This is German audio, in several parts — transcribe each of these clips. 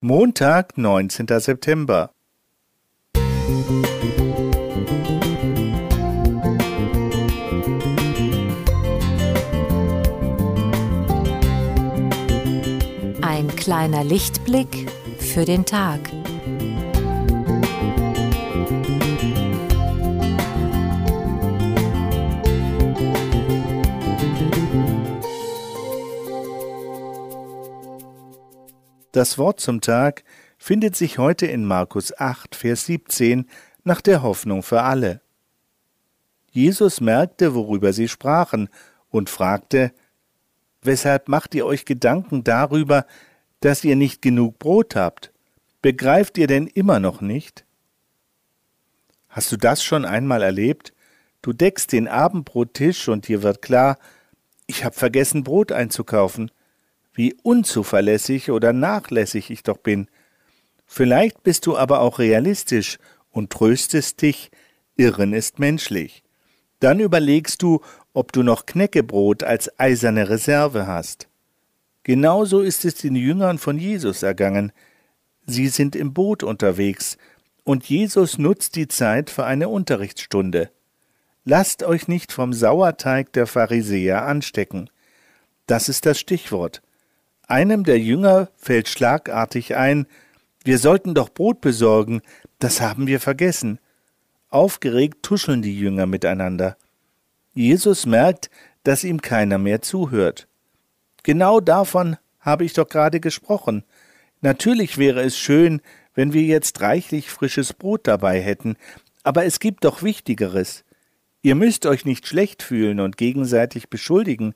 Montag, 19. September. Ein kleiner Lichtblick für den Tag. Das Wort zum Tag findet sich heute in Markus 8, Vers 17 nach der Hoffnung für alle. Jesus merkte, worüber sie sprachen, und fragte, Weshalb macht ihr euch Gedanken darüber, dass ihr nicht genug Brot habt? Begreift ihr denn immer noch nicht? Hast du das schon einmal erlebt? Du deckst den Abendbrottisch und dir wird klar, ich hab vergessen, Brot einzukaufen wie unzuverlässig oder nachlässig ich doch bin. Vielleicht bist du aber auch realistisch und tröstest dich, Irren ist menschlich. Dann überlegst du, ob du noch Knäckebrot als eiserne Reserve hast. Genauso ist es den Jüngern von Jesus ergangen. Sie sind im Boot unterwegs, und Jesus nutzt die Zeit für eine Unterrichtsstunde. Lasst euch nicht vom Sauerteig der Pharisäer anstecken. Das ist das Stichwort. Einem der Jünger fällt schlagartig ein, wir sollten doch Brot besorgen, das haben wir vergessen. Aufgeregt tuscheln die Jünger miteinander. Jesus merkt, dass ihm keiner mehr zuhört. Genau davon habe ich doch gerade gesprochen. Natürlich wäre es schön, wenn wir jetzt reichlich frisches Brot dabei hätten, aber es gibt doch Wichtigeres. Ihr müsst euch nicht schlecht fühlen und gegenseitig beschuldigen.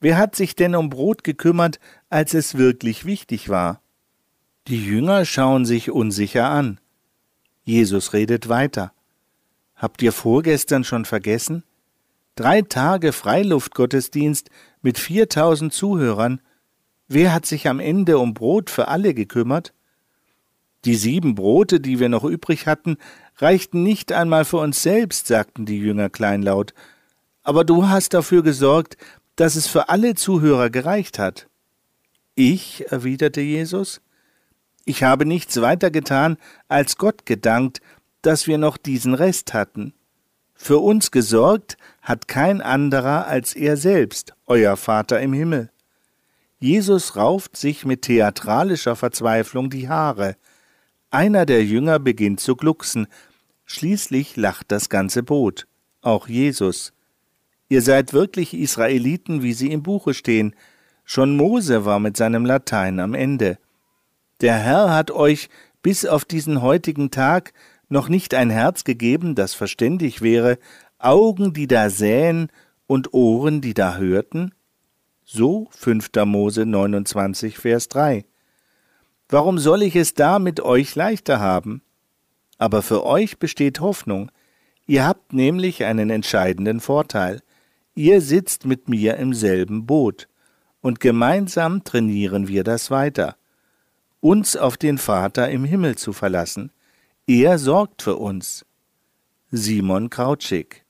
Wer hat sich denn um Brot gekümmert, als es wirklich wichtig war? Die Jünger schauen sich unsicher an. Jesus redet weiter. Habt ihr vorgestern schon vergessen? Drei Tage Freiluftgottesdienst mit viertausend Zuhörern. Wer hat sich am Ende um Brot für alle gekümmert? Die sieben Brote, die wir noch übrig hatten, reichten nicht einmal für uns selbst, sagten die Jünger kleinlaut. Aber du hast dafür gesorgt, dass es für alle Zuhörer gereicht hat. Ich, erwiderte Jesus, ich habe nichts weiter getan, als Gott gedankt, dass wir noch diesen Rest hatten. Für uns gesorgt hat kein anderer als er selbst, euer Vater im Himmel. Jesus rauft sich mit theatralischer Verzweiflung die Haare. Einer der Jünger beginnt zu glucksen. Schließlich lacht das ganze Boot. Auch Jesus. Ihr seid wirklich Israeliten, wie sie im Buche stehen. Schon Mose war mit seinem Latein am Ende. Der Herr hat euch bis auf diesen heutigen Tag noch nicht ein Herz gegeben, das verständig wäre, Augen, die da sähen und Ohren, die da hörten? So 5. Mose 29, Vers 3. Warum soll ich es da mit euch leichter haben? Aber für euch besteht Hoffnung. Ihr habt nämlich einen entscheidenden Vorteil. Ihr sitzt mit mir im selben Boot, und gemeinsam trainieren wir das weiter, uns auf den Vater im Himmel zu verlassen. Er sorgt für uns. Simon Krautschik